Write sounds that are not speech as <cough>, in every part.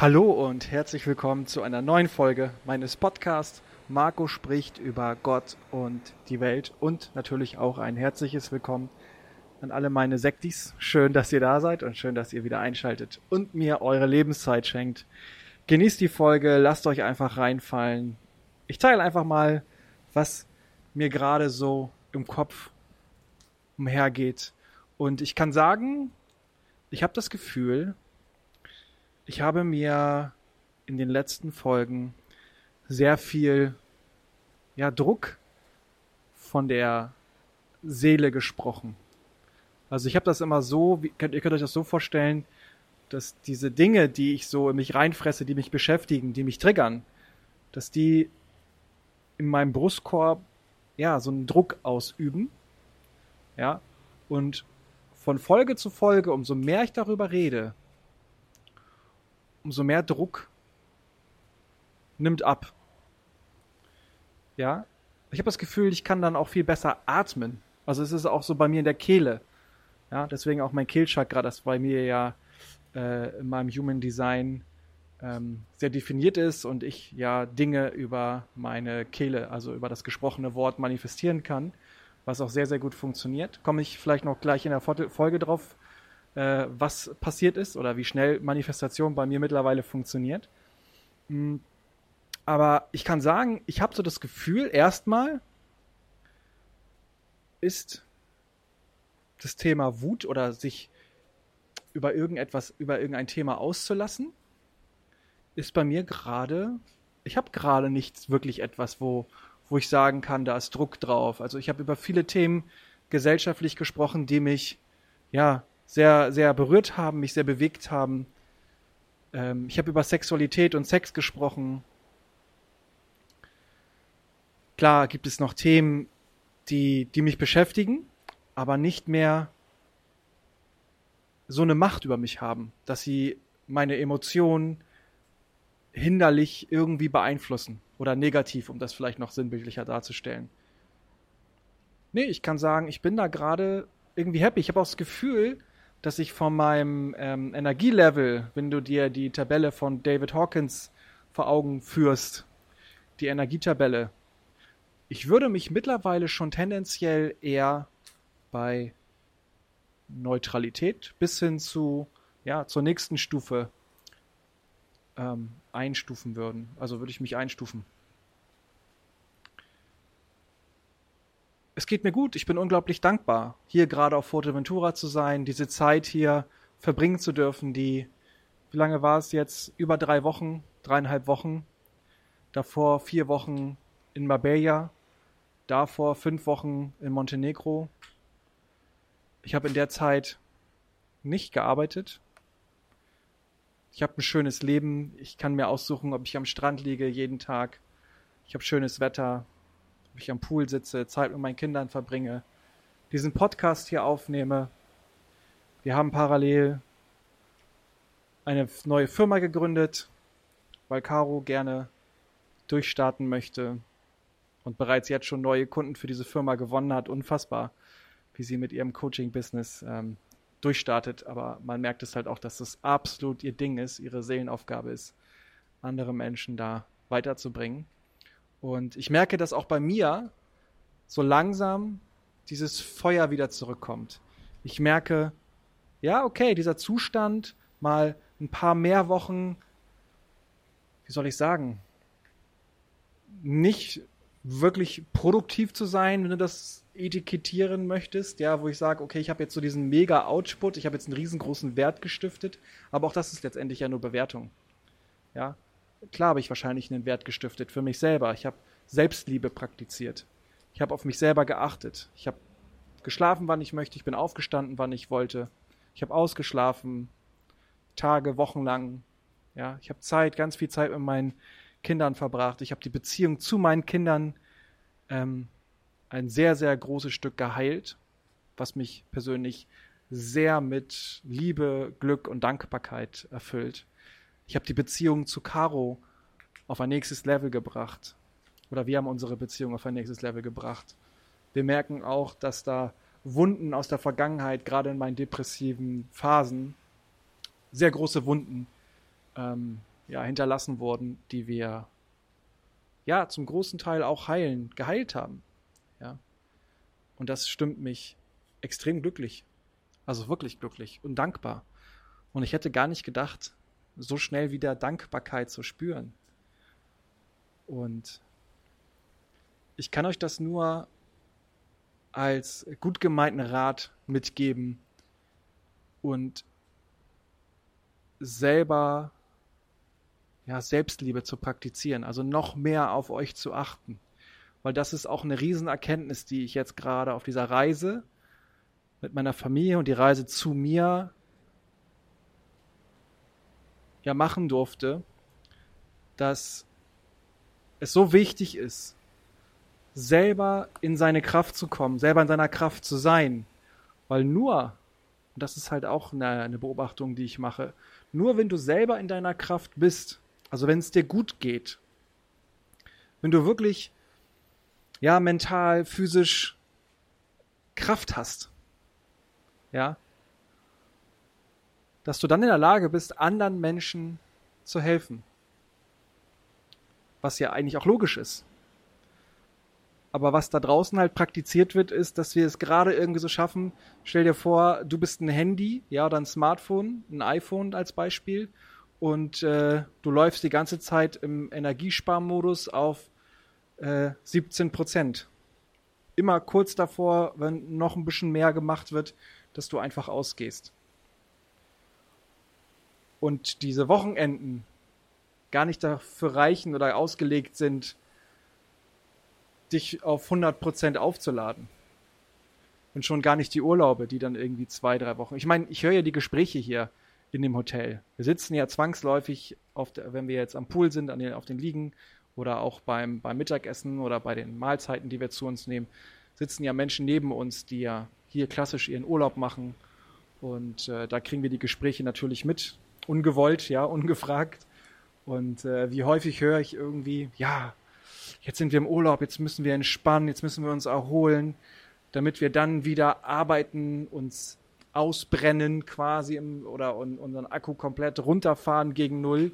Hallo und herzlich willkommen zu einer neuen Folge meines Podcasts. Marco spricht über Gott und die Welt und natürlich auch ein herzliches Willkommen an alle meine Sektis. Schön, dass ihr da seid und schön, dass ihr wieder einschaltet und mir eure Lebenszeit schenkt. Genießt die Folge, lasst euch einfach reinfallen. Ich teile einfach mal, was mir gerade so im Kopf umhergeht. Und ich kann sagen, ich habe das Gefühl, ich habe mir in den letzten Folgen sehr viel ja, Druck von der Seele gesprochen. Also ich habe das immer so, wie, könnt, ihr könnt euch das so vorstellen, dass diese Dinge, die ich so in mich reinfresse, die mich beschäftigen, die mich triggern, dass die in meinem Brustkorb ja so einen Druck ausüben. Ja. Und von Folge zu Folge, umso mehr ich darüber rede, umso mehr Druck nimmt ab. Ja, ich habe das Gefühl, ich kann dann auch viel besser atmen. Also es ist auch so bei mir in der Kehle. Ja, deswegen auch mein Kehlchakra, das bei mir ja äh, in meinem Human Design ähm, sehr definiert ist und ich ja Dinge über meine Kehle, also über das gesprochene Wort manifestieren kann, was auch sehr, sehr gut funktioniert. Komme ich vielleicht noch gleich in der Folge drauf äh, was passiert ist oder wie schnell Manifestation bei mir mittlerweile funktioniert. Mhm. Aber ich kann sagen, ich habe so das Gefühl, erstmal ist das Thema Wut oder sich über irgendetwas, über irgendein Thema auszulassen, ist bei mir gerade, ich habe gerade nichts wirklich etwas, wo, wo ich sagen kann, da ist Druck drauf. Also ich habe über viele Themen gesellschaftlich gesprochen, die mich ja sehr, sehr berührt haben, mich sehr bewegt haben. Ähm, ich habe über Sexualität und Sex gesprochen. Klar gibt es noch Themen, die, die mich beschäftigen, aber nicht mehr so eine Macht über mich haben, dass sie meine Emotionen hinderlich irgendwie beeinflussen oder negativ, um das vielleicht noch sinnbildlicher darzustellen. Nee, ich kann sagen, ich bin da gerade irgendwie happy. Ich habe auch das Gefühl, dass ich von meinem ähm, Energielevel, wenn du dir die Tabelle von David Hawkins vor Augen führst, die Energietabelle, ich würde mich mittlerweile schon tendenziell eher bei Neutralität bis hin zu, ja, zur nächsten Stufe ähm, einstufen würden. Also würde ich mich einstufen. Es geht mir gut. Ich bin unglaublich dankbar, hier gerade auf Fuerteventura zu sein, diese Zeit hier verbringen zu dürfen, die, wie lange war es jetzt? Über drei Wochen, dreieinhalb Wochen. Davor vier Wochen in Marbella, davor fünf Wochen in Montenegro. Ich habe in der Zeit nicht gearbeitet. Ich habe ein schönes Leben. Ich kann mir aussuchen, ob ich am Strand liege jeden Tag. Ich habe schönes Wetter ob ich am Pool sitze, Zeit mit meinen Kindern verbringe, diesen Podcast hier aufnehme. Wir haben parallel eine neue Firma gegründet, weil Caro gerne durchstarten möchte und bereits jetzt schon neue Kunden für diese Firma gewonnen hat. Unfassbar, wie sie mit ihrem Coaching-Business ähm, durchstartet. Aber man merkt es halt auch, dass das absolut ihr Ding ist, ihre Seelenaufgabe ist, andere Menschen da weiterzubringen. Und ich merke, dass auch bei mir so langsam dieses Feuer wieder zurückkommt. Ich merke, ja, okay, dieser Zustand, mal ein paar mehr Wochen, wie soll ich sagen, nicht wirklich produktiv zu sein, wenn du das etikettieren möchtest, ja, wo ich sage, okay, ich habe jetzt so diesen mega Output, ich habe jetzt einen riesengroßen Wert gestiftet, aber auch das ist letztendlich ja nur Bewertung. Ja, klar habe ich wahrscheinlich einen Wert gestiftet für mich selber. Ich habe Selbstliebe praktiziert. Ich habe auf mich selber geachtet. Ich habe geschlafen, wann ich möchte. Ich bin aufgestanden, wann ich wollte. Ich habe ausgeschlafen, Tage, Wochen lang. Ja, ich habe Zeit, ganz viel Zeit mit meinen Kindern verbracht. Ich habe die Beziehung zu meinen Kindern ähm, ein sehr, sehr großes Stück geheilt, was mich persönlich sehr mit Liebe, Glück und Dankbarkeit erfüllt. Ich habe die Beziehung zu Caro auf ein nächstes Level gebracht. Oder wir haben unsere Beziehung auf ein nächstes Level gebracht. Wir merken auch, dass da Wunden aus der Vergangenheit, gerade in meinen depressiven Phasen, sehr große Wunden, ähm, ja, hinterlassen wurden, die wir ja zum großen Teil auch heilen, geheilt haben. Ja. Und das stimmt mich extrem glücklich. Also wirklich glücklich und dankbar. Und ich hätte gar nicht gedacht, so schnell wieder Dankbarkeit zu spüren. Und ich kann euch das nur als gut gemeinten Rat mitgeben und selber ja, Selbstliebe zu praktizieren, also noch mehr auf euch zu achten. Weil das ist auch eine Riesenerkenntnis, die ich jetzt gerade auf dieser Reise mit meiner Familie und die Reise zu mir ja machen durfte, dass es so wichtig ist, selber in seine Kraft zu kommen, selber in seiner Kraft zu sein. Weil nur, und das ist halt auch eine, eine Beobachtung, die ich mache, nur wenn du selber in deiner Kraft bist, also wenn es dir gut geht, wenn du wirklich, ja, mental, physisch Kraft hast, ja, dass du dann in der Lage bist, anderen Menschen zu helfen. Was ja eigentlich auch logisch ist. Aber was da draußen halt praktiziert wird, ist, dass wir es gerade irgendwie so schaffen. Stell dir vor, du bist ein Handy, ja, oder ein Smartphone, ein iPhone als Beispiel, und äh, du läufst die ganze Zeit im Energiesparmodus auf äh, 17 Prozent. Immer kurz davor, wenn noch ein bisschen mehr gemacht wird, dass du einfach ausgehst. Und diese Wochenenden gar nicht dafür reichen oder ausgelegt sind, dich auf 100% aufzuladen. Und schon gar nicht die Urlaube, die dann irgendwie zwei, drei Wochen. Ich meine, ich höre ja die Gespräche hier in dem Hotel. Wir sitzen ja zwangsläufig, der, wenn wir jetzt am Pool sind, den, auf den Liegen oder auch beim, beim Mittagessen oder bei den Mahlzeiten, die wir zu uns nehmen, sitzen ja Menschen neben uns, die ja hier klassisch ihren Urlaub machen. Und äh, da kriegen wir die Gespräche natürlich mit, ungewollt, ja, ungefragt. Und äh, wie häufig höre ich irgendwie, ja, jetzt sind wir im Urlaub, jetzt müssen wir entspannen, jetzt müssen wir uns erholen, damit wir dann wieder arbeiten, uns ausbrennen quasi im, oder unseren Akku komplett runterfahren gegen Null,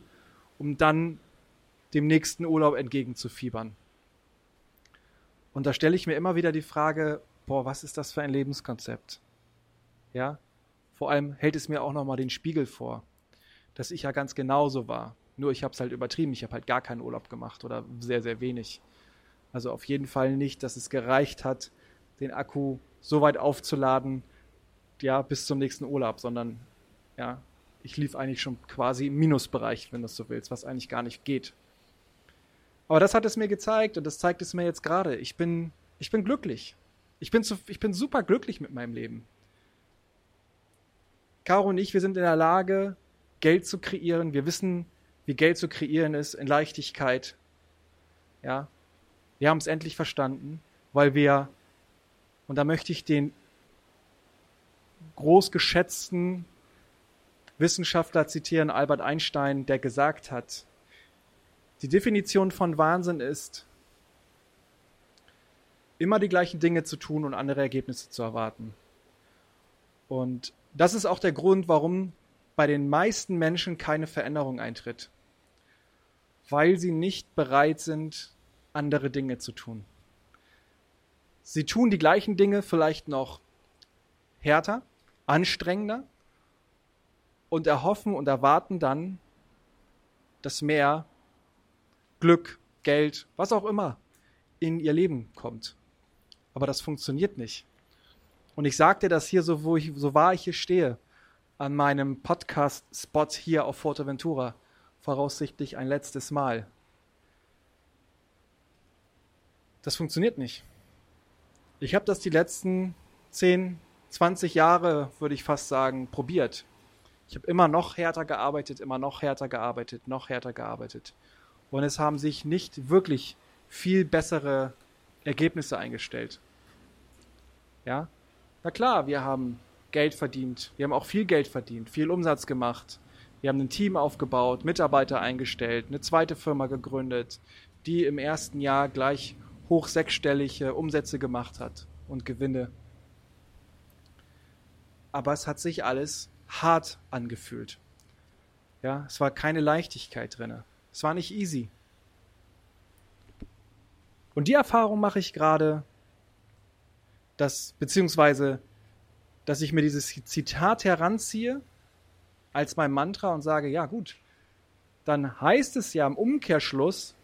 um dann dem nächsten Urlaub entgegenzufiebern. Und da stelle ich mir immer wieder die Frage, boah, was ist das für ein Lebenskonzept? Ja, vor allem hält es mir auch nochmal den Spiegel vor, dass ich ja ganz genauso war. Nur ich habe es halt übertrieben. Ich habe halt gar keinen Urlaub gemacht oder sehr, sehr wenig. Also auf jeden Fall nicht, dass es gereicht hat, den Akku so weit aufzuladen, ja, bis zum nächsten Urlaub, sondern ja, ich lief eigentlich schon quasi im Minusbereich, wenn du so willst, was eigentlich gar nicht geht. Aber das hat es mir gezeigt und das zeigt es mir jetzt gerade. Ich bin, ich bin glücklich. Ich bin, zu, ich bin super glücklich mit meinem Leben. Caro und ich, wir sind in der Lage, Geld zu kreieren. Wir wissen, wie Geld zu kreieren ist in Leichtigkeit. Ja, wir haben es endlich verstanden, weil wir, und da möchte ich den großgeschätzten Wissenschaftler zitieren, Albert Einstein, der gesagt hat, die Definition von Wahnsinn ist, immer die gleichen Dinge zu tun und andere Ergebnisse zu erwarten. Und das ist auch der Grund, warum bei den meisten Menschen keine Veränderung eintritt. Weil sie nicht bereit sind, andere Dinge zu tun. Sie tun die gleichen Dinge vielleicht noch härter, anstrengender und erhoffen und erwarten dann, dass mehr Glück, Geld, was auch immer in ihr Leben kommt. Aber das funktioniert nicht. Und ich sagte das hier so, wo ich, so wahr ich hier stehe, an meinem Podcast-Spot hier auf Forteventura, voraussichtlich ein letztes Mal. Das funktioniert nicht. Ich habe das die letzten 10, 20 Jahre, würde ich fast sagen, probiert. Ich habe immer noch härter gearbeitet, immer noch härter gearbeitet, noch härter gearbeitet. Und es haben sich nicht wirklich viel bessere Ergebnisse eingestellt. Ja? Na klar, wir haben Geld verdient. Wir haben auch viel Geld verdient, viel Umsatz gemacht. Wir haben ein Team aufgebaut, Mitarbeiter eingestellt, eine zweite Firma gegründet, die im ersten Jahr gleich hoch sechsstellige Umsätze gemacht hat und Gewinne. Aber es hat sich alles hart angefühlt. Ja, es war keine Leichtigkeit drin. Es war nicht easy. Und die Erfahrung mache ich gerade, dass, beziehungsweise, dass ich mir dieses Zitat heranziehe als mein Mantra und sage, ja gut, dann heißt es ja im Umkehrschluss,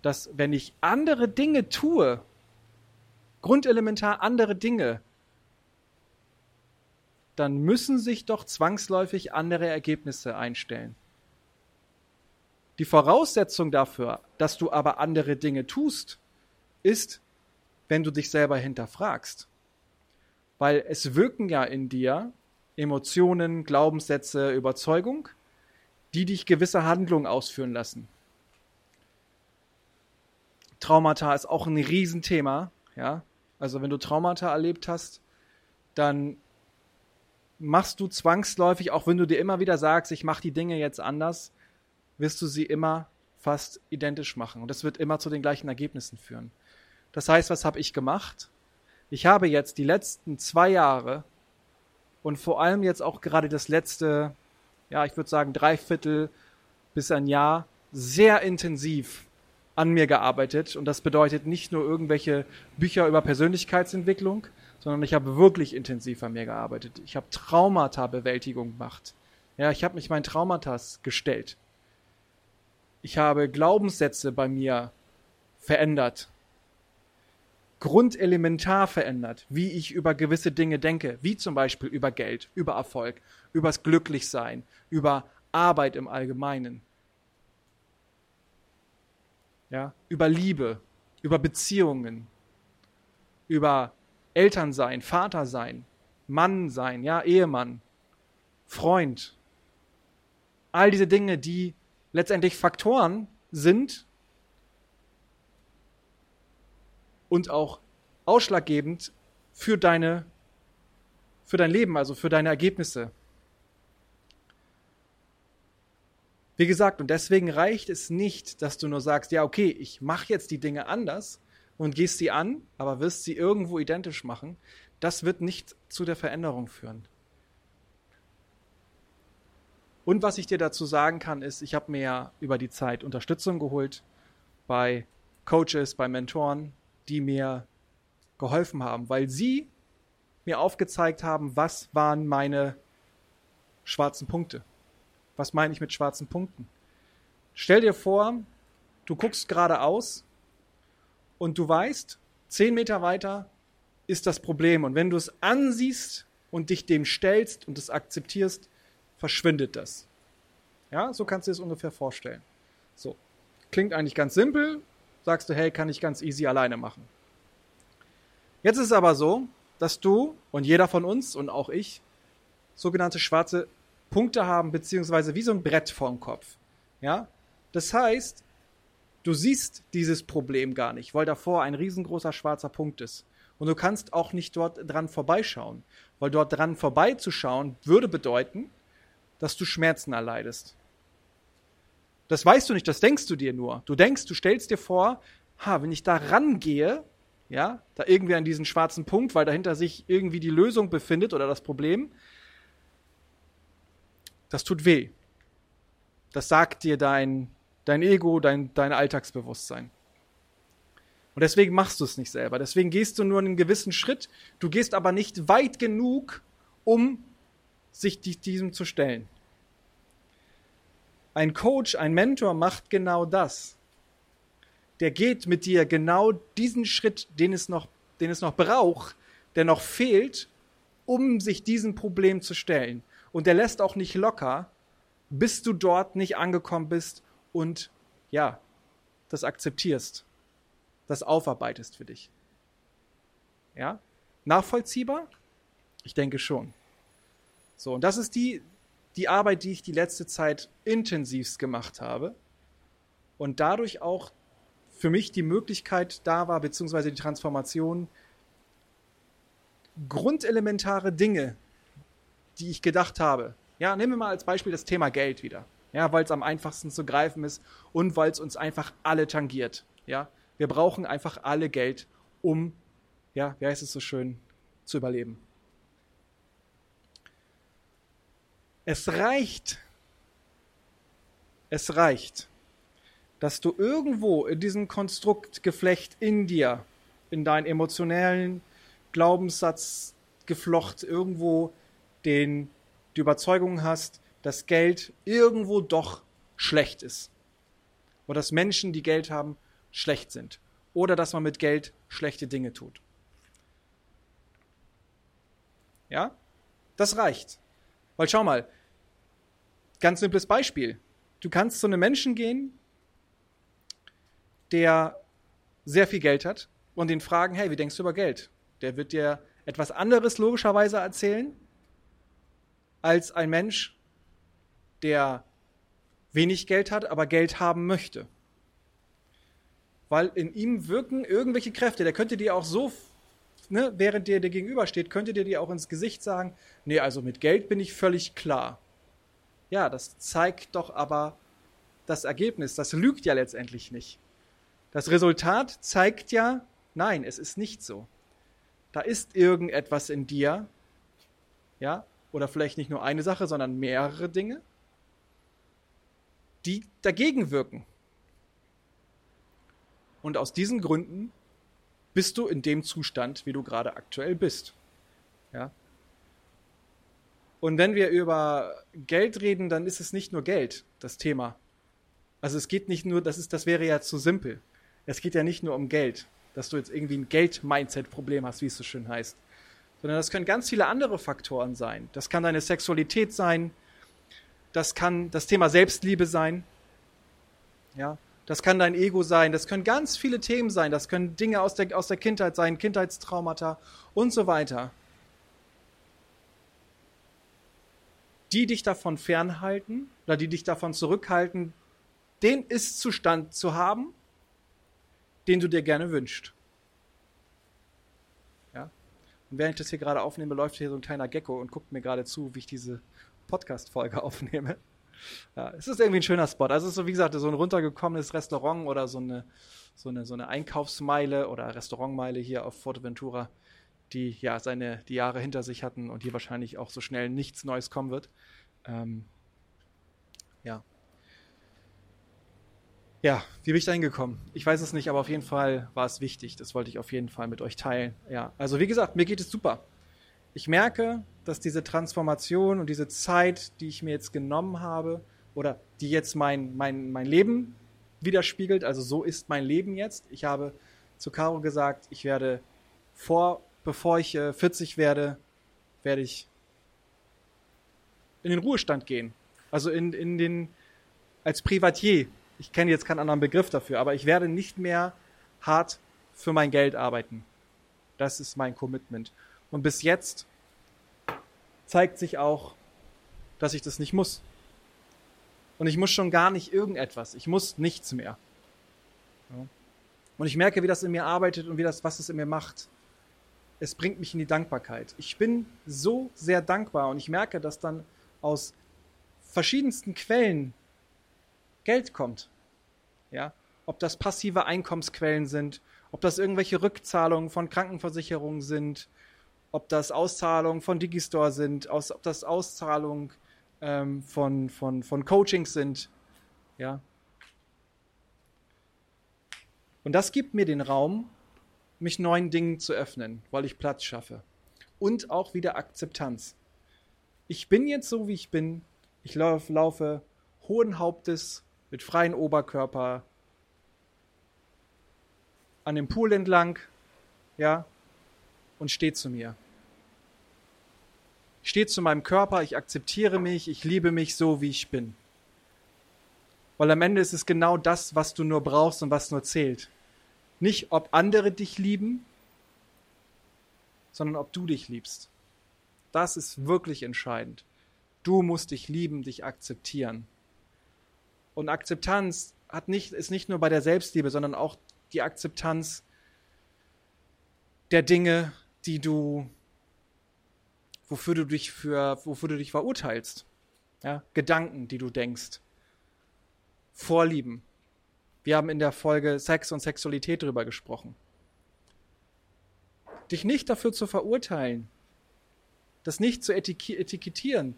dass wenn ich andere Dinge tue, grundelementar andere Dinge, dann müssen sich doch zwangsläufig andere Ergebnisse einstellen. Die Voraussetzung dafür, dass du aber andere Dinge tust, ist, wenn du dich selber hinterfragst. Weil es wirken ja in dir Emotionen, Glaubenssätze, Überzeugung, die dich gewisse Handlungen ausführen lassen. Traumata ist auch ein Riesenthema, ja. Also wenn du Traumata erlebt hast, dann machst du zwangsläufig, auch wenn du dir immer wieder sagst, ich mache die Dinge jetzt anders, wirst du sie immer fast identisch machen. Und das wird immer zu den gleichen Ergebnissen führen. Das heißt, was habe ich gemacht? Ich habe jetzt die letzten zwei Jahre und vor allem jetzt auch gerade das letzte, ja, ich würde sagen, Dreiviertel bis ein Jahr sehr intensiv an mir gearbeitet. Und das bedeutet nicht nur irgendwelche Bücher über Persönlichkeitsentwicklung, sondern ich habe wirklich intensiv an mir gearbeitet. Ich habe Traumata-Bewältigung gemacht. Ja, ich habe mich meinen Traumatas gestellt. Ich habe Glaubenssätze bei mir verändert. Grundelementar verändert, wie ich über gewisse Dinge denke, wie zum Beispiel über Geld, über Erfolg, übers Glücklichsein, über Arbeit im Allgemeinen. Ja, über Liebe, über Beziehungen, über Eltern sein, Vater sein, Mann sein, ja, Ehemann, Freund. All diese Dinge, die letztendlich Faktoren sind und auch ausschlaggebend für deine für dein Leben, also für deine Ergebnisse. Wie gesagt, und deswegen reicht es nicht, dass du nur sagst, ja, okay, ich mache jetzt die Dinge anders, und gehst sie an, aber wirst sie irgendwo identisch machen, das wird nicht zu der Veränderung führen. Und was ich dir dazu sagen kann, ist, ich habe mir ja über die Zeit Unterstützung geholt bei Coaches, bei Mentoren, die mir geholfen haben, weil sie mir aufgezeigt haben, was waren meine schwarzen Punkte. Was meine ich mit schwarzen Punkten? Stell dir vor, du guckst geradeaus und du weißt, zehn Meter weiter ist das Problem. Und wenn du es ansiehst und dich dem stellst und es akzeptierst, verschwindet das. Ja, so kannst du das ungefähr vorstellen. So. Klingt eigentlich ganz simpel. Sagst du, hey, kann ich ganz easy alleine machen. Jetzt ist es aber so, dass du und jeder von uns und auch ich sogenannte schwarze Punkte haben, beziehungsweise wie so ein Brett vorm Kopf. Ja? Das heißt, Du siehst dieses Problem gar nicht, weil davor ein riesengroßer schwarzer Punkt ist. Und du kannst auch nicht dort dran vorbeischauen, weil dort dran vorbeizuschauen würde bedeuten, dass du Schmerzen erleidest. Das weißt du nicht, das denkst du dir nur. Du denkst, du stellst dir vor, ha, wenn ich da rangehe, ja, da irgendwie an diesen schwarzen Punkt, weil dahinter sich irgendwie die Lösung befindet oder das Problem, das tut weh. Das sagt dir dein dein Ego, dein, dein Alltagsbewusstsein. Und deswegen machst du es nicht selber. Deswegen gehst du nur einen gewissen Schritt. Du gehst aber nicht weit genug, um sich diesem zu stellen. Ein Coach, ein Mentor macht genau das. Der geht mit dir genau diesen Schritt, den es noch, den es noch braucht, der noch fehlt, um sich diesem Problem zu stellen. Und der lässt auch nicht locker, bis du dort nicht angekommen bist und ja, das akzeptierst, das aufarbeitest für dich. Ja? Nachvollziehbar? Ich denke schon. So, und das ist die, die Arbeit, die ich die letzte Zeit intensivst gemacht habe und dadurch auch für mich die Möglichkeit da war, beziehungsweise die Transformation, grundelementare Dinge, die ich gedacht habe. Ja, nehmen wir mal als Beispiel das Thema Geld wieder ja, weil es am einfachsten zu greifen ist und weil es uns einfach alle tangiert. Ja, wir brauchen einfach alle Geld, um, ja, wie heißt es so schön, zu überleben. Es reicht Es reicht, dass du irgendwo in diesem Konstruktgeflecht in dir, in deinen emotionellen Glaubenssatzgeflocht irgendwo den, die Überzeugung hast, dass Geld irgendwo doch schlecht ist. Oder dass Menschen, die Geld haben, schlecht sind. Oder dass man mit Geld schlechte Dinge tut. Ja? Das reicht. Weil schau mal, ganz simples Beispiel. Du kannst zu einem Menschen gehen, der sehr viel Geld hat und den fragen, hey, wie denkst du über Geld? Der wird dir etwas anderes logischerweise erzählen als ein Mensch, der wenig Geld hat, aber Geld haben möchte. Weil in ihm wirken irgendwelche Kräfte. Der könnte dir auch so, ne, während der dir gegenübersteht, könnte der dir auch ins Gesicht sagen, nee, also mit Geld bin ich völlig klar. Ja, das zeigt doch aber das Ergebnis. Das lügt ja letztendlich nicht. Das Resultat zeigt ja, nein, es ist nicht so. Da ist irgendetwas in dir, ja, oder vielleicht nicht nur eine Sache, sondern mehrere Dinge, die dagegen wirken. Und aus diesen Gründen bist du in dem Zustand, wie du gerade aktuell bist. Ja? Und wenn wir über Geld reden, dann ist es nicht nur Geld, das Thema. Also es geht nicht nur, das ist, das wäre ja zu simpel. Es geht ja nicht nur um Geld, dass du jetzt irgendwie ein Geld-Mindset-Problem hast, wie es so schön heißt. Sondern das können ganz viele andere Faktoren sein. Das kann deine Sexualität sein, das kann das Thema Selbstliebe sein. Ja, das kann dein Ego sein, das können ganz viele Themen sein, das können Dinge aus der, aus der Kindheit sein, Kindheitstraumata und so weiter. Die dich davon fernhalten oder die dich davon zurückhalten, den Ist-Zustand zu haben, den du dir gerne wünschst. Ja? Und während ich das hier gerade aufnehme, läuft hier so ein kleiner Gecko und guckt mir gerade zu, wie ich diese Podcast-Folge <laughs> aufnehme. Ja, es ist irgendwie ein schöner Spot. Also es ist so, wie gesagt, so ein runtergekommenes Restaurant oder so eine, so eine, so eine Einkaufsmeile oder Restaurantmeile hier auf Forteventura, die ja seine die Jahre hinter sich hatten und hier wahrscheinlich auch so schnell nichts Neues kommen wird. Ähm, ja. Ja, wie bin ich da hingekommen? Ich weiß es nicht, aber auf jeden Fall war es wichtig. Das wollte ich auf jeden Fall mit euch teilen. Ja, also wie gesagt, mir geht es super. Ich merke, dass diese Transformation und diese Zeit, die ich mir jetzt genommen habe, oder die jetzt mein, mein, mein Leben widerspiegelt, also so ist mein Leben jetzt. Ich habe zu Caro gesagt, ich werde vor, bevor ich äh, 40 werde, werde ich in den Ruhestand gehen. Also in, in den, als Privatier. Ich kenne jetzt keinen anderen Begriff dafür, aber ich werde nicht mehr hart für mein Geld arbeiten. Das ist mein Commitment. Und bis jetzt zeigt sich auch, dass ich das nicht muss. Und ich muss schon gar nicht irgendetwas. Ich muss nichts mehr. Und ich merke, wie das in mir arbeitet und wie das, was es in mir macht. Es bringt mich in die Dankbarkeit. Ich bin so sehr dankbar und ich merke, dass dann aus verschiedensten Quellen Geld kommt. Ja, ob das passive Einkommensquellen sind, ob das irgendwelche Rückzahlungen von Krankenversicherungen sind, ob das Auszahlungen von Digistore sind, aus, ob das Auszahlungen ähm, von, von, von Coachings sind. Ja. Und das gibt mir den Raum, mich neuen Dingen zu öffnen, weil ich Platz schaffe. Und auch wieder Akzeptanz. Ich bin jetzt so, wie ich bin. Ich laufe, laufe hohen Hauptes mit freiem Oberkörper an dem Pool entlang, ja, und stehe zu mir. Ich stehe zu meinem Körper, ich akzeptiere mich, ich liebe mich so, wie ich bin. Weil am Ende ist es genau das, was du nur brauchst und was nur zählt. Nicht, ob andere dich lieben, sondern ob du dich liebst. Das ist wirklich entscheidend. Du musst dich lieben, dich akzeptieren. Und Akzeptanz hat nicht, ist nicht nur bei der Selbstliebe, sondern auch die Akzeptanz der Dinge, die du wofür du dich für, wofür du dich verurteilst. Ja, Gedanken, die du denkst. Vorlieben. Wir haben in der Folge Sex und Sexualität drüber gesprochen. Dich nicht dafür zu verurteilen, das nicht zu etikettieren,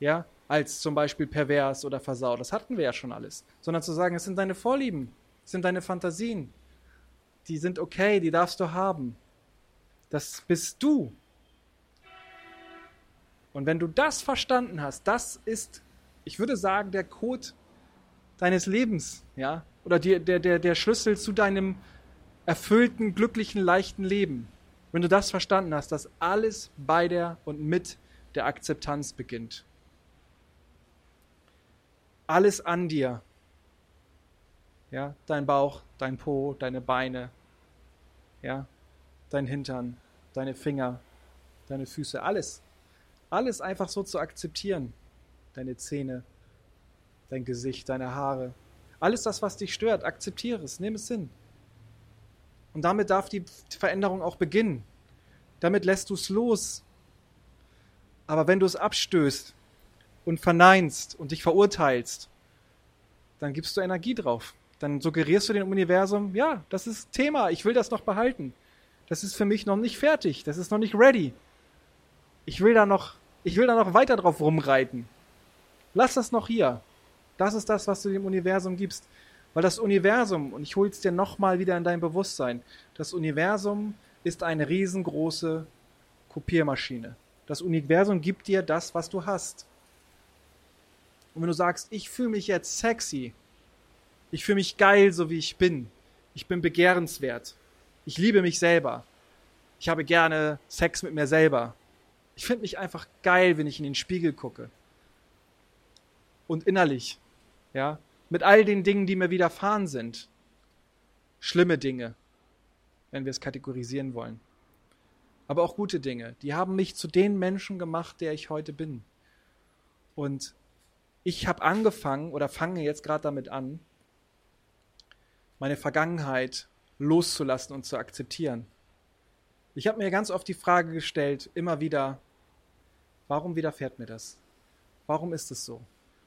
ja, als zum Beispiel pervers oder versaut. Das hatten wir ja schon alles. Sondern zu sagen, es sind deine Vorlieben, es sind deine Fantasien. Die sind okay, die darfst du haben. Das bist du. Und wenn du das verstanden hast, das ist, ich würde sagen, der Code deines Lebens, ja, oder die, der, der, der Schlüssel zu deinem erfüllten, glücklichen, leichten Leben. Wenn du das verstanden hast, dass alles bei der und mit der Akzeptanz beginnt alles an dir. Ja, dein Bauch, dein Po, deine Beine, ja, dein Hintern, deine Finger, deine Füße, alles. Alles einfach so zu akzeptieren. Deine Zähne, dein Gesicht, deine Haare. Alles das, was dich stört, akzeptiere es, nimm es hin. Und damit darf die Veränderung auch beginnen. Damit lässt du es los. Aber wenn du es abstößt, und verneinst und dich verurteilst, dann gibst du Energie drauf. Dann suggerierst du dem Universum, ja, das ist Thema, ich will das noch behalten. Das ist für mich noch nicht fertig, das ist noch nicht ready. Ich will da noch, ich will da noch weiter drauf rumreiten. Lass das noch hier. Das ist das, was du dem Universum gibst. Weil das Universum, und ich hol's dir nochmal wieder in dein Bewusstsein, das Universum ist eine riesengroße Kopiermaschine. Das Universum gibt dir das, was du hast. Und wenn du sagst, ich fühle mich jetzt sexy, ich fühle mich geil, so wie ich bin, ich bin begehrenswert, ich liebe mich selber, ich habe gerne Sex mit mir selber, ich finde mich einfach geil, wenn ich in den Spiegel gucke. Und innerlich, ja, mit all den Dingen, die mir widerfahren sind. Schlimme Dinge, wenn wir es kategorisieren wollen. Aber auch gute Dinge, die haben mich zu den Menschen gemacht, der ich heute bin. Und ich habe angefangen oder fange jetzt gerade damit an, meine Vergangenheit loszulassen und zu akzeptieren. Ich habe mir ganz oft die Frage gestellt, immer wieder, warum widerfährt mir das? Warum ist es so?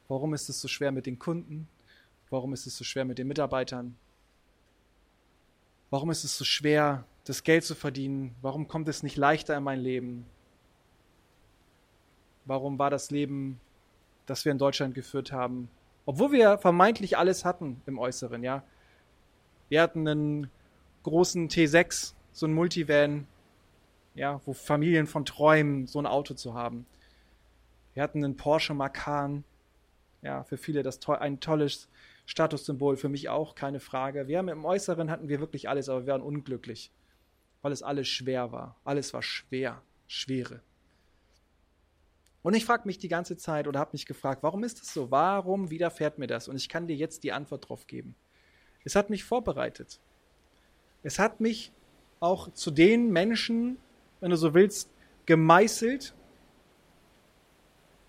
Warum ist es so schwer mit den Kunden? Warum ist es so schwer mit den Mitarbeitern? Warum ist es so schwer, das Geld zu verdienen? Warum kommt es nicht leichter in mein Leben? Warum war das Leben das wir in Deutschland geführt haben. Obwohl wir vermeintlich alles hatten im Äußeren, ja. Wir hatten einen großen T6, so ein Multivan, ja, wo Familien von träumen, so ein Auto zu haben. Wir hatten einen Porsche Macan, ja, für viele das to ein tolles Statussymbol, für mich auch, keine Frage. Wir haben im Äußeren hatten wir wirklich alles, aber wir waren unglücklich, weil es alles schwer war. Alles war schwer, Schwere. Und ich frage mich die ganze Zeit oder habe mich gefragt, warum ist das so? Warum widerfährt mir das? Und ich kann dir jetzt die Antwort drauf geben. Es hat mich vorbereitet. Es hat mich auch zu den Menschen, wenn du so willst, gemeißelt.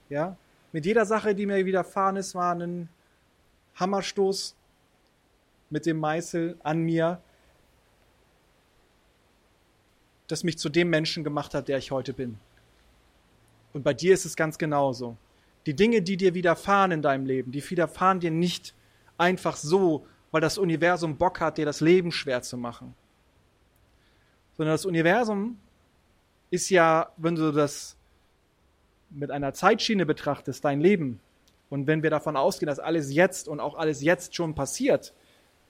Ja, mit jeder Sache, die mir widerfahren ist, war ein Hammerstoß mit dem Meißel an mir, das mich zu dem Menschen gemacht hat, der ich heute bin. Und bei dir ist es ganz genauso. Die Dinge, die dir widerfahren in deinem Leben, die widerfahren dir nicht einfach so, weil das Universum Bock hat, dir das Leben schwer zu machen. Sondern das Universum ist ja, wenn du das mit einer Zeitschiene betrachtest, dein Leben, und wenn wir davon ausgehen, dass alles jetzt und auch alles jetzt schon passiert,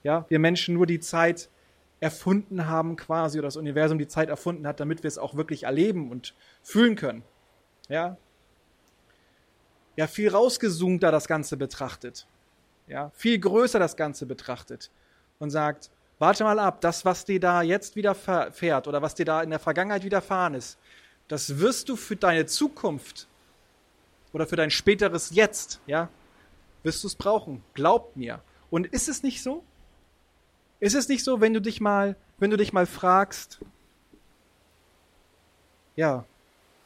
ja, wir Menschen nur die Zeit erfunden haben quasi, oder das Universum die Zeit erfunden hat, damit wir es auch wirklich erleben und fühlen können ja, ja viel rausgezoomter das Ganze betrachtet, ja, viel größer das Ganze betrachtet und sagt, warte mal ab, das, was dir da jetzt widerfährt oder was dir da in der Vergangenheit widerfahren ist, das wirst du für deine Zukunft oder für dein späteres Jetzt, ja, wirst du es brauchen. Glaub mir. Und ist es nicht so? Ist es nicht so, wenn du dich mal, wenn du dich mal fragst, ja,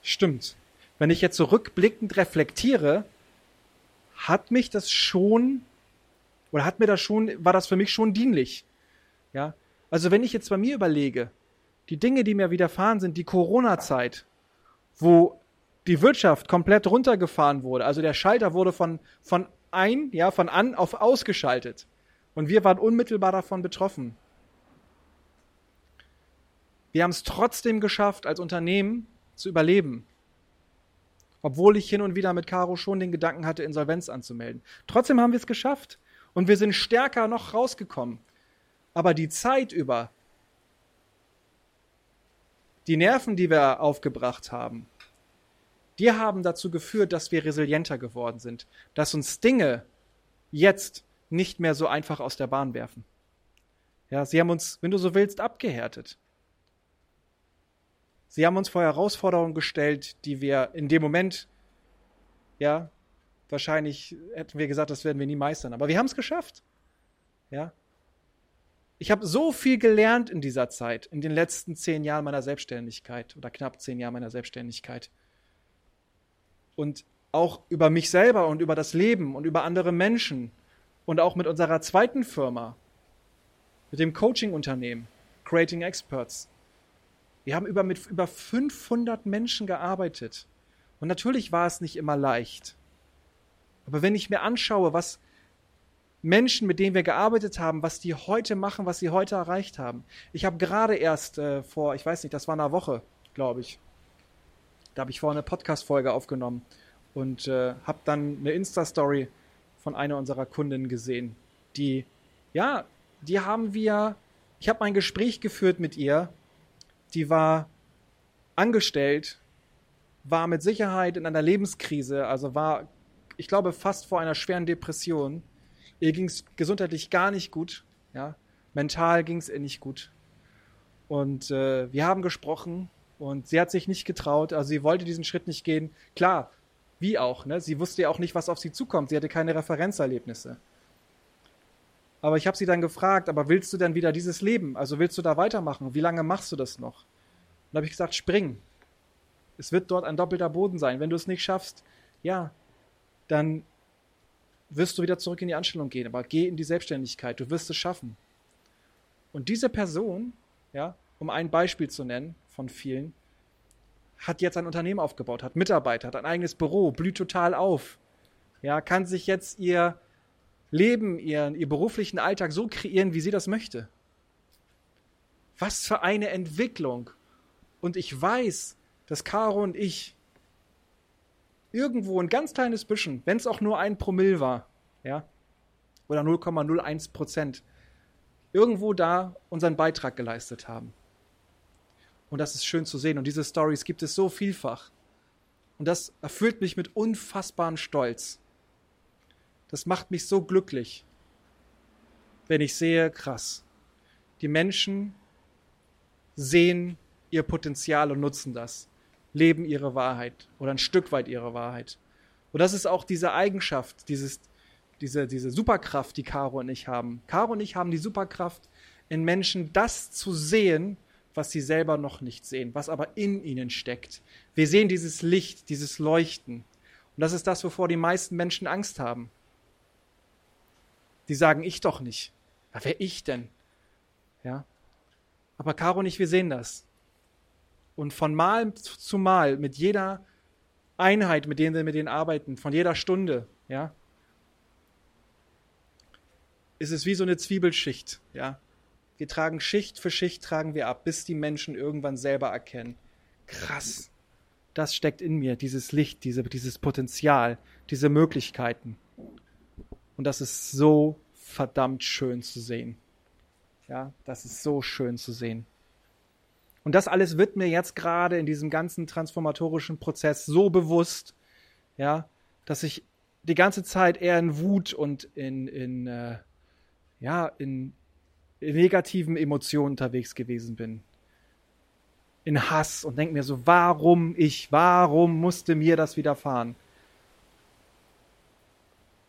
stimmt wenn ich jetzt so reflektiere, hat mich das schon, oder hat mir das schon, war das für mich schon dienlich. Ja. Also wenn ich jetzt bei mir überlege, die Dinge, die mir widerfahren sind, die Corona-Zeit, wo die Wirtschaft komplett runtergefahren wurde, also der Schalter wurde von, von ein, ja, von an auf ausgeschaltet. Und wir waren unmittelbar davon betroffen. Wir haben es trotzdem geschafft, als Unternehmen zu überleben. Obwohl ich hin und wieder mit Caro schon den Gedanken hatte, Insolvenz anzumelden. Trotzdem haben wir es geschafft. Und wir sind stärker noch rausgekommen. Aber die Zeit über, die Nerven, die wir aufgebracht haben, die haben dazu geführt, dass wir resilienter geworden sind. Dass uns Dinge jetzt nicht mehr so einfach aus der Bahn werfen. Ja, sie haben uns, wenn du so willst, abgehärtet. Sie haben uns vor Herausforderungen gestellt, die wir in dem Moment, ja, wahrscheinlich hätten wir gesagt, das werden wir nie meistern. Aber wir haben es geschafft. Ja. Ich habe so viel gelernt in dieser Zeit, in den letzten zehn Jahren meiner Selbstständigkeit oder knapp zehn Jahren meiner Selbstständigkeit. Und auch über mich selber und über das Leben und über andere Menschen und auch mit unserer zweiten Firma, mit dem Coaching-Unternehmen, Creating Experts. Wir haben über, mit über 500 Menschen gearbeitet. Und natürlich war es nicht immer leicht. Aber wenn ich mir anschaue, was Menschen, mit denen wir gearbeitet haben, was die heute machen, was sie heute erreicht haben. Ich habe gerade erst äh, vor, ich weiß nicht, das war eine Woche, glaube ich. Da habe ich vorher eine Podcast-Folge aufgenommen und äh, habe dann eine Insta-Story von einer unserer Kundinnen gesehen, die, ja, die haben wir, ich habe ein Gespräch geführt mit ihr, die war angestellt, war mit Sicherheit in einer Lebenskrise, also war ich glaube, fast vor einer schweren Depression. Ihr ging es gesundheitlich gar nicht gut. Ja? Mental ging es ihr nicht gut. Und äh, wir haben gesprochen und sie hat sich nicht getraut. Also sie wollte diesen Schritt nicht gehen. Klar, wie auch. Ne? Sie wusste ja auch nicht, was auf sie zukommt. Sie hatte keine Referenzerlebnisse. Aber ich habe sie dann gefragt, aber willst du denn wieder dieses Leben? Also willst du da weitermachen? Wie lange machst du das noch? Und habe ich gesagt, spring. Es wird dort ein doppelter Boden sein. Wenn du es nicht schaffst, ja, dann wirst du wieder zurück in die Anstellung gehen. Aber geh in die Selbstständigkeit, du wirst es schaffen. Und diese Person, ja, um ein Beispiel zu nennen von vielen, hat jetzt ein Unternehmen aufgebaut, hat Mitarbeiter, hat ein eigenes Büro, blüht total auf. Ja, kann sich jetzt ihr Leben, ihren, ihr beruflichen Alltag so kreieren, wie sie das möchte. Was für eine Entwicklung. Und ich weiß, dass Caro und ich irgendwo ein ganz kleines bisschen, wenn es auch nur ein Promille war, ja, oder 0,01 Prozent, irgendwo da unseren Beitrag geleistet haben. Und das ist schön zu sehen. Und diese Stories gibt es so vielfach. Und das erfüllt mich mit unfassbarem Stolz. Das macht mich so glücklich, wenn ich sehe, krass, die Menschen sehen ihr Potenzial und nutzen das leben ihre Wahrheit oder ein Stück weit ihre Wahrheit. Und das ist auch diese Eigenschaft, dieses, diese, diese Superkraft, die Caro und ich haben. Caro und ich haben die Superkraft, in Menschen das zu sehen, was sie selber noch nicht sehen, was aber in ihnen steckt. Wir sehen dieses Licht, dieses Leuchten. Und das ist das, wovor die meisten Menschen Angst haben. Die sagen, ich doch nicht. Ja, wer ich denn? Ja. Aber Caro und ich, wir sehen das. Und von Mal zu Mal, mit jeder Einheit, mit denen wir mit denen arbeiten, von jeder Stunde, ja, ist es wie so eine Zwiebelschicht, ja. Wir tragen Schicht für Schicht tragen wir ab, bis die Menschen irgendwann selber erkennen. Krass. Das steckt in mir, dieses Licht, diese, dieses Potenzial, diese Möglichkeiten. Und das ist so verdammt schön zu sehen. Ja, das ist so schön zu sehen. Und das alles wird mir jetzt gerade in diesem ganzen transformatorischen Prozess so bewusst, ja, dass ich die ganze Zeit eher in Wut und in, in äh, ja, in, in negativen Emotionen unterwegs gewesen bin. In Hass und denke mir so, warum ich, warum musste mir das widerfahren?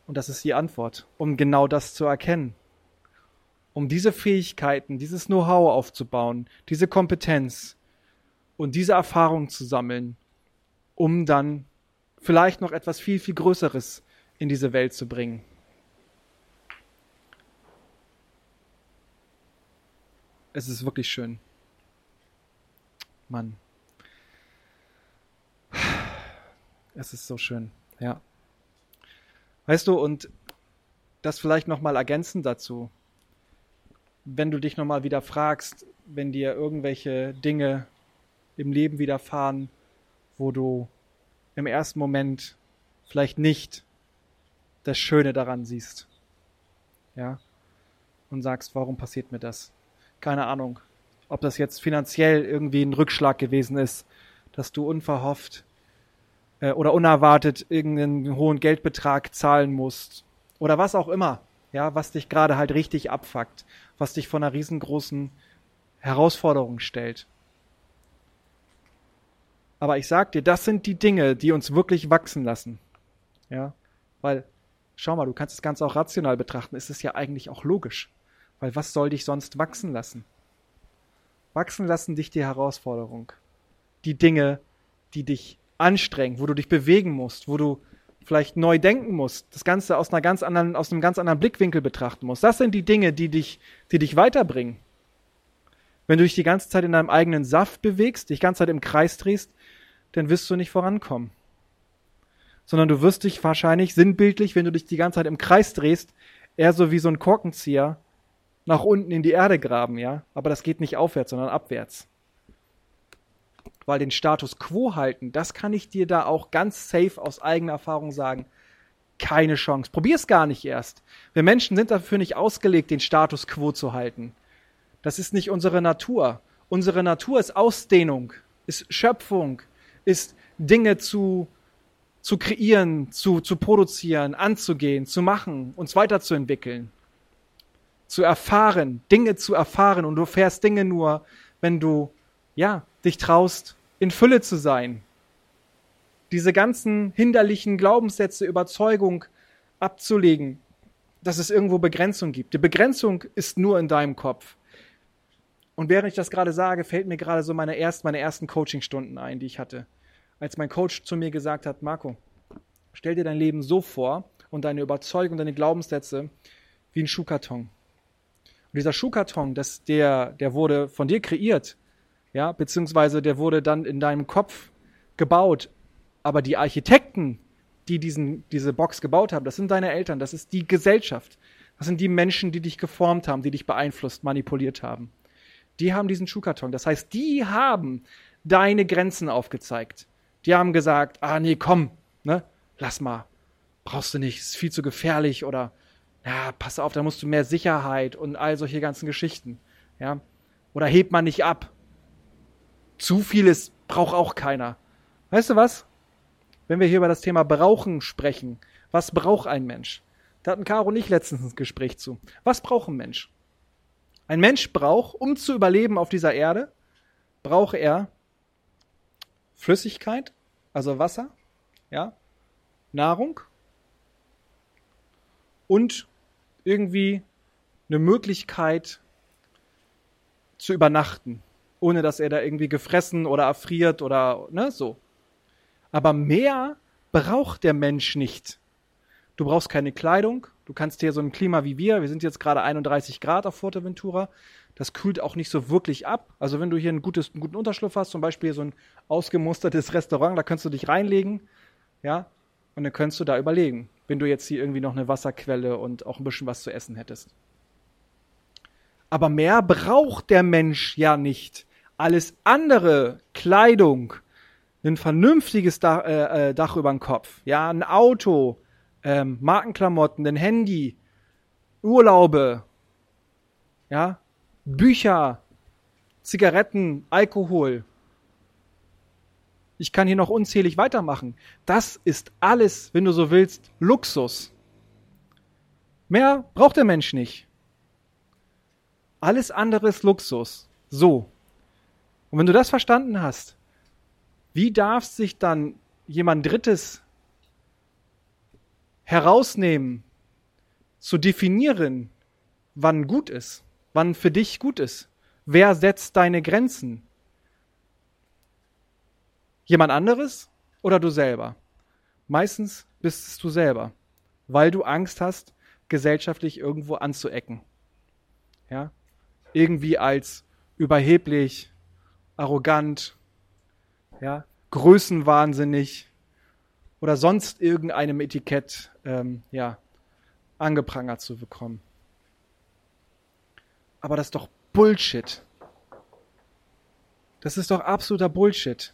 Und das ist die Antwort, um genau das zu erkennen um diese Fähigkeiten, dieses Know-how aufzubauen, diese Kompetenz und diese Erfahrung zu sammeln, um dann vielleicht noch etwas viel, viel Größeres in diese Welt zu bringen. Es ist wirklich schön. Mann. Es ist so schön, ja. Weißt du, und das vielleicht nochmal ergänzend dazu wenn du dich nochmal wieder fragst, wenn dir irgendwelche Dinge im Leben widerfahren, wo du im ersten Moment vielleicht nicht das Schöne daran siehst. Ja. Und sagst, warum passiert mir das? Keine Ahnung. Ob das jetzt finanziell irgendwie ein Rückschlag gewesen ist, dass du unverhofft äh, oder unerwartet irgendeinen hohen Geldbetrag zahlen musst. Oder was auch immer. Ja, was dich gerade halt richtig abfuckt. Was dich vor einer riesengroßen Herausforderung stellt. Aber ich sag dir, das sind die Dinge, die uns wirklich wachsen lassen. Ja, weil, schau mal, du kannst das Ganze auch rational betrachten. Es ist ja eigentlich auch logisch. Weil was soll dich sonst wachsen lassen? Wachsen lassen dich die Herausforderung. Die Dinge, die dich anstrengen, wo du dich bewegen musst, wo du vielleicht neu denken musst, das Ganze aus einer ganz anderen, aus einem ganz anderen Blickwinkel betrachten musst. Das sind die Dinge, die dich, die dich weiterbringen. Wenn du dich die ganze Zeit in deinem eigenen Saft bewegst, dich die ganze Zeit im Kreis drehst, dann wirst du nicht vorankommen. Sondern du wirst dich wahrscheinlich sinnbildlich, wenn du dich die ganze Zeit im Kreis drehst, eher so wie so ein Korkenzieher nach unten in die Erde graben, ja. Aber das geht nicht aufwärts, sondern abwärts. Weil den Status quo halten, das kann ich dir da auch ganz safe aus eigener Erfahrung sagen. Keine Chance. Probier's gar nicht erst. Wir Menschen sind dafür nicht ausgelegt, den Status quo zu halten. Das ist nicht unsere Natur. Unsere Natur ist Ausdehnung, ist Schöpfung, ist Dinge zu, zu kreieren, zu, zu produzieren, anzugehen, zu machen, uns weiterzuentwickeln, zu erfahren, Dinge zu erfahren. Und du fährst Dinge nur, wenn du, ja, dich traust, in Fülle zu sein. Diese ganzen hinderlichen Glaubenssätze, Überzeugung abzulegen, dass es irgendwo Begrenzung gibt. Die Begrenzung ist nur in deinem Kopf. Und während ich das gerade sage, fällt mir gerade so meine, erst, meine ersten Coachingstunden ein, die ich hatte. Als mein Coach zu mir gesagt hat, Marco, stell dir dein Leben so vor und deine Überzeugung, deine Glaubenssätze wie ein Schuhkarton. Und dieser Schuhkarton, das, der, der wurde von dir kreiert, ja, beziehungsweise der wurde dann in deinem Kopf gebaut. Aber die Architekten, die diesen, diese Box gebaut haben, das sind deine Eltern, das ist die Gesellschaft. Das sind die Menschen, die dich geformt haben, die dich beeinflusst, manipuliert haben die haben diesen Schuhkarton. Das heißt, die haben deine Grenzen aufgezeigt. Die haben gesagt, ah nee, komm, ne, lass mal, brauchst du nicht, ist viel zu gefährlich oder ja, pass auf, da musst du mehr Sicherheit und all solche ganzen Geschichten, ja. Oder hebt man nicht ab. Zu vieles braucht auch keiner. Weißt du was? Wenn wir hier über das Thema Brauchen sprechen, was braucht ein Mensch? Da hatten Caro und ich letztens ein Gespräch zu. Was braucht ein Mensch? Ein Mensch braucht, um zu überleben auf dieser Erde, braucht er Flüssigkeit, also Wasser, ja, Nahrung und irgendwie eine Möglichkeit zu übernachten, ohne dass er da irgendwie gefressen oder erfriert oder ne, so. Aber mehr braucht der Mensch nicht. Du brauchst keine Kleidung, Du kannst hier so ein Klima wie wir, wir sind jetzt gerade 31 Grad auf Fuerteventura, das kühlt auch nicht so wirklich ab. Also wenn du hier ein gutes, einen guten Unterschlupf hast, zum Beispiel so ein ausgemustertes Restaurant, da kannst du dich reinlegen, ja, und dann könntest du da überlegen, wenn du jetzt hier irgendwie noch eine Wasserquelle und auch ein bisschen was zu essen hättest. Aber mehr braucht der Mensch ja nicht. Alles andere, Kleidung, ein vernünftiges Dach, äh, äh Dach über dem Kopf, ja, ein Auto, ähm, Markenklamotten, ein Handy, Urlaube, ja, Bücher, Zigaretten, Alkohol. Ich kann hier noch unzählig weitermachen. Das ist alles, wenn du so willst, Luxus. Mehr braucht der Mensch nicht. Alles andere ist Luxus. So. Und wenn du das verstanden hast, wie darf sich dann jemand Drittes herausnehmen, zu definieren, wann gut ist, wann für dich gut ist. Wer setzt deine Grenzen? Jemand anderes oder du selber? Meistens bist es du selber, weil du Angst hast, gesellschaftlich irgendwo anzuecken. Ja? Irgendwie als überheblich, arrogant, ja, größenwahnsinnig, oder sonst irgendeinem Etikett ähm, ja, angeprangert zu bekommen. Aber das ist doch Bullshit. Das ist doch absoluter Bullshit.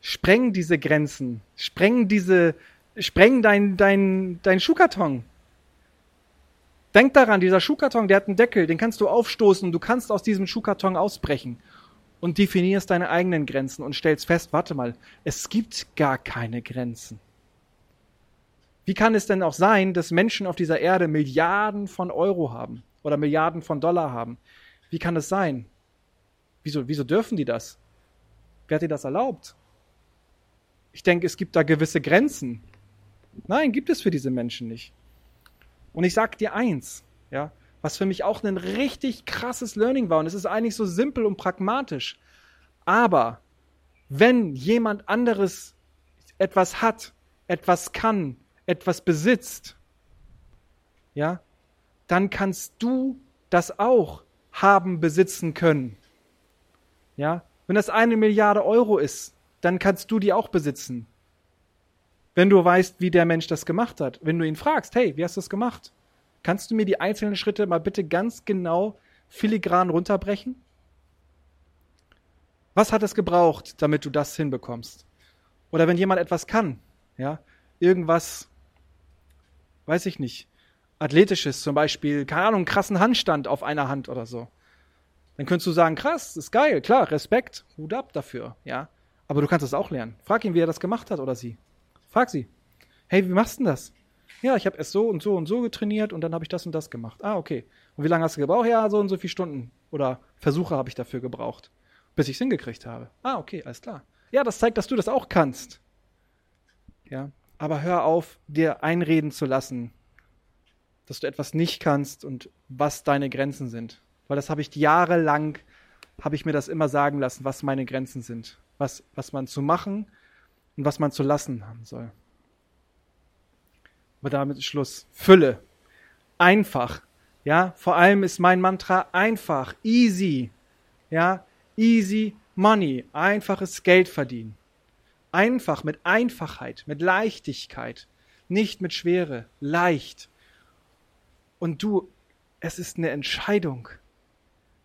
Spreng diese Grenzen. Spreng diese, spreng dein, dein, dein Schuhkarton. Denk daran, dieser Schuhkarton, der hat einen Deckel, den kannst du aufstoßen und du kannst aus diesem Schuhkarton ausbrechen und definierst deine eigenen Grenzen und stellst fest, warte mal, es gibt gar keine Grenzen. Wie kann es denn auch sein, dass Menschen auf dieser Erde Milliarden von Euro haben oder Milliarden von Dollar haben? Wie kann das sein? Wieso, wieso dürfen die das? Wer hat dir das erlaubt? Ich denke, es gibt da gewisse Grenzen. Nein, gibt es für diese Menschen nicht. Und ich sag dir eins, ja, was für mich auch ein richtig krasses Learning war. Und es ist eigentlich so simpel und pragmatisch. Aber wenn jemand anderes etwas hat, etwas kann, etwas besitzt, ja, dann kannst du das auch haben, besitzen können. Ja, wenn das eine Milliarde Euro ist, dann kannst du die auch besitzen. Wenn du weißt, wie der Mensch das gemacht hat. Wenn du ihn fragst, hey, wie hast du das gemacht? Kannst du mir die einzelnen Schritte mal bitte ganz genau filigran runterbrechen? Was hat es gebraucht, damit du das hinbekommst? Oder wenn jemand etwas kann, ja, irgendwas, weiß ich nicht, athletisches, zum Beispiel, keine Ahnung, einen krassen Handstand auf einer Hand oder so. Dann könntest du sagen, krass, ist geil, klar, Respekt, Hut ab dafür, ja. Aber du kannst es auch lernen. Frag ihn, wie er das gemacht hat oder sie. Frag sie. Hey, wie machst du denn das? Ja, ich habe es so und so und so getrainiert und dann habe ich das und das gemacht. Ah, okay. Und wie lange hast du gebraucht? Ja, so und so viele Stunden oder Versuche habe ich dafür gebraucht, bis ich es hingekriegt habe. Ah, okay, alles klar. Ja, das zeigt, dass du das auch kannst. Ja, aber hör auf, dir einreden zu lassen, dass du etwas nicht kannst und was deine Grenzen sind. Weil das habe ich jahrelang, habe ich mir das immer sagen lassen, was meine Grenzen sind. Was, was man zu machen und was man zu lassen haben soll. Aber damit ist Schluss. Fülle. Einfach. Ja, vor allem ist mein Mantra einfach, easy. Ja, easy money, einfaches Geld verdienen. Einfach, mit Einfachheit, mit Leichtigkeit, nicht mit Schwere, leicht. Und du, es ist eine Entscheidung.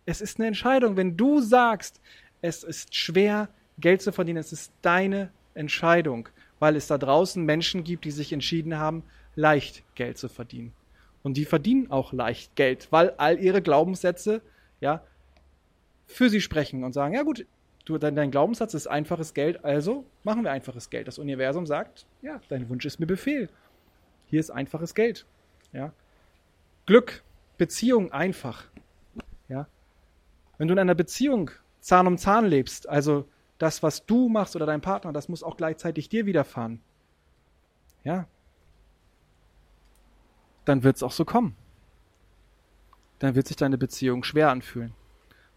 Es ist eine Entscheidung, wenn du sagst, es ist schwer, Geld zu verdienen, es ist deine Entscheidung, weil es da draußen Menschen gibt, die sich entschieden haben, leicht Geld zu verdienen. Und die verdienen auch leicht Geld, weil all ihre Glaubenssätze ja für sie sprechen und sagen, ja gut, du, dein, dein Glaubenssatz ist einfaches Geld, also machen wir einfaches Geld. Das Universum sagt, ja, dein Wunsch ist mir Befehl. Hier ist einfaches Geld. Ja. Glück, Beziehung einfach. Ja. Wenn du in einer Beziehung Zahn um Zahn lebst, also das, was du machst oder dein Partner, das muss auch gleichzeitig dir widerfahren. Ja, dann wird es auch so kommen. Dann wird sich deine Beziehung schwer anfühlen,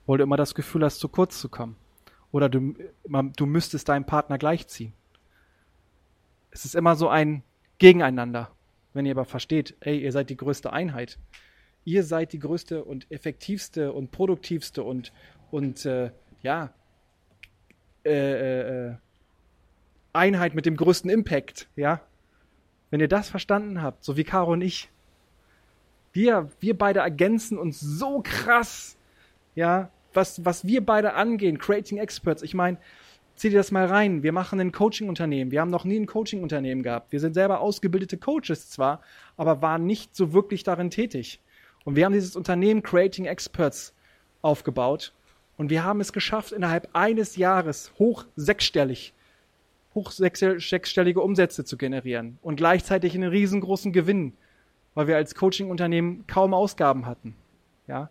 weil du immer das Gefühl hast, zu kurz zu kommen. Oder du, du müsstest deinem Partner gleichziehen. Es ist immer so ein Gegeneinander. Wenn ihr aber versteht, ey, ihr seid die größte Einheit. Ihr seid die größte und effektivste und produktivste und, und äh, ja, äh, äh, äh Einheit mit dem größten Impact, ja. Wenn ihr das verstanden habt, so wie Caro und ich, wir, wir beide ergänzen uns so krass, ja, was, was wir beide angehen, Creating Experts. Ich meine, zieh dir das mal rein. Wir machen ein Coaching-Unternehmen. Wir haben noch nie ein Coaching-Unternehmen gehabt. Wir sind selber ausgebildete Coaches zwar, aber waren nicht so wirklich darin tätig. Und wir haben dieses Unternehmen Creating Experts aufgebaut. Und wir haben es geschafft, innerhalb eines Jahres hoch sechsstellig, hoch sechsstellige Umsätze zu generieren und gleichzeitig einen riesengroßen Gewinn weil wir als Coaching-Unternehmen kaum Ausgaben hatten. Ja.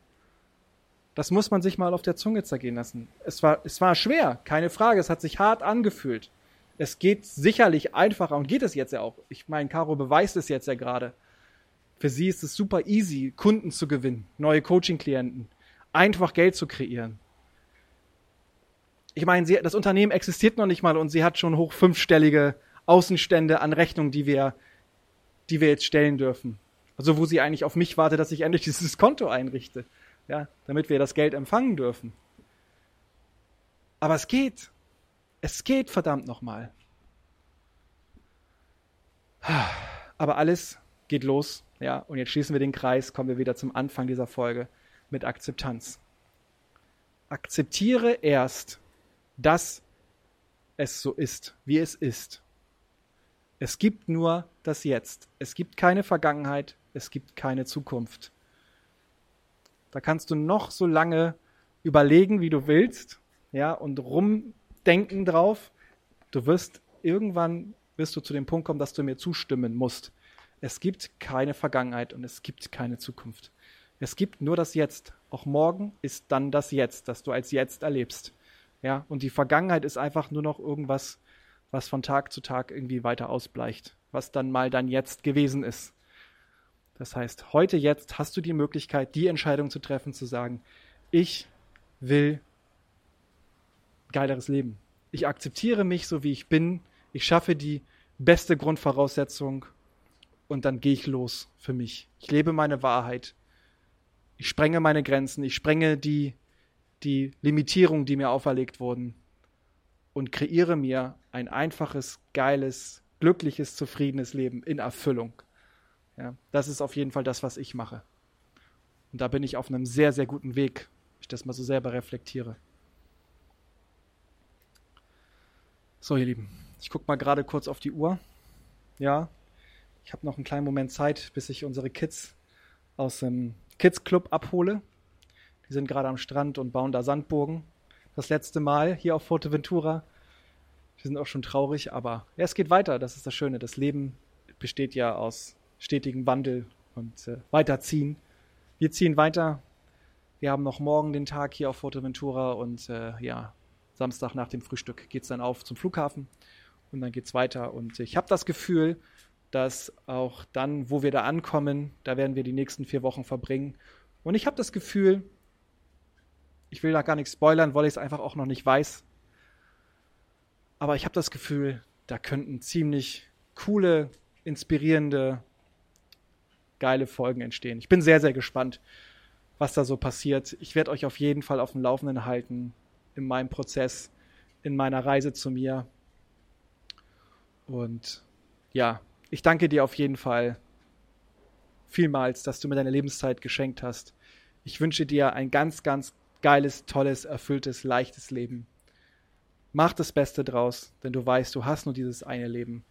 Das muss man sich mal auf der Zunge zergehen lassen. Es war, es war schwer, keine Frage. Es hat sich hart angefühlt. Es geht sicherlich einfacher und geht es jetzt ja auch. Ich meine, Caro beweist es jetzt ja gerade. Für sie ist es super easy, Kunden zu gewinnen, neue Coaching-Klienten, einfach Geld zu kreieren. Ich meine, sie, das Unternehmen existiert noch nicht mal und sie hat schon hoch fünfstellige Außenstände an Rechnungen, die wir, die wir jetzt stellen dürfen. Also wo sie eigentlich auf mich wartet, dass ich endlich <laughs> dieses Konto einrichte, ja, damit wir das Geld empfangen dürfen. Aber es geht. Es geht verdammt nochmal. Aber alles geht los, ja, und jetzt schließen wir den Kreis, kommen wir wieder zum Anfang dieser Folge mit Akzeptanz. Akzeptiere erst das, es so ist, wie es ist. Es gibt nur das Jetzt. Es gibt keine Vergangenheit, es gibt keine Zukunft. Da kannst du noch so lange überlegen, wie du willst, ja, und rumdenken drauf. Du wirst irgendwann wirst du zu dem Punkt kommen, dass du mir zustimmen musst. Es gibt keine Vergangenheit und es gibt keine Zukunft. Es gibt nur das Jetzt. Auch morgen ist dann das Jetzt, das du als Jetzt erlebst. Ja, und die Vergangenheit ist einfach nur noch irgendwas, was von Tag zu Tag irgendwie weiter ausbleicht, was dann mal dann jetzt gewesen ist. Das heißt, heute jetzt hast du die Möglichkeit, die Entscheidung zu treffen, zu sagen, ich will geileres Leben. Ich akzeptiere mich so, wie ich bin. Ich schaffe die beste Grundvoraussetzung und dann gehe ich los für mich. Ich lebe meine Wahrheit. Ich sprenge meine Grenzen. Ich sprenge die, die Limitierungen, die mir auferlegt wurden und kreiere mir ein einfaches, geiles, glückliches, zufriedenes Leben in Erfüllung. Ja, das ist auf jeden Fall das, was ich mache. Und da bin ich auf einem sehr, sehr guten Weg, wenn ich das mal so selber reflektiere. So, ihr Lieben, ich gucke mal gerade kurz auf die Uhr. Ja, ich habe noch einen kleinen Moment Zeit, bis ich unsere Kids aus dem Kids Club abhole. Die sind gerade am Strand und bauen da Sandburgen das letzte Mal hier auf Forteventura. Wir sind auch schon traurig, aber ja, es geht weiter. Das ist das Schöne. Das Leben besteht ja aus stetigem Wandel und äh, weiterziehen. Wir ziehen weiter. Wir haben noch morgen den Tag hier auf Forteventura und äh, ja, Samstag nach dem Frühstück geht es dann auf zum Flughafen und dann geht es weiter. Und ich habe das Gefühl, dass auch dann, wo wir da ankommen, da werden wir die nächsten vier Wochen verbringen. Und ich habe das Gefühl, ich will da gar nichts spoilern, weil ich es einfach auch noch nicht weiß. Aber ich habe das Gefühl, da könnten ziemlich coole, inspirierende, geile Folgen entstehen. Ich bin sehr, sehr gespannt, was da so passiert. Ich werde euch auf jeden Fall auf dem Laufenden halten in meinem Prozess, in meiner Reise zu mir. Und ja, ich danke dir auf jeden Fall vielmals, dass du mir deine Lebenszeit geschenkt hast. Ich wünsche dir ein ganz, ganz geiles, tolles, erfülltes, leichtes Leben. Mach das Beste draus, denn du weißt, du hast nur dieses eine Leben.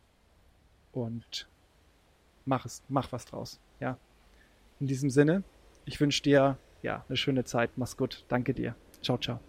Und mach es, mach was draus. Ja. In diesem Sinne, ich wünsche dir ja eine schöne Zeit. Mach's gut. Danke dir. Ciao, ciao.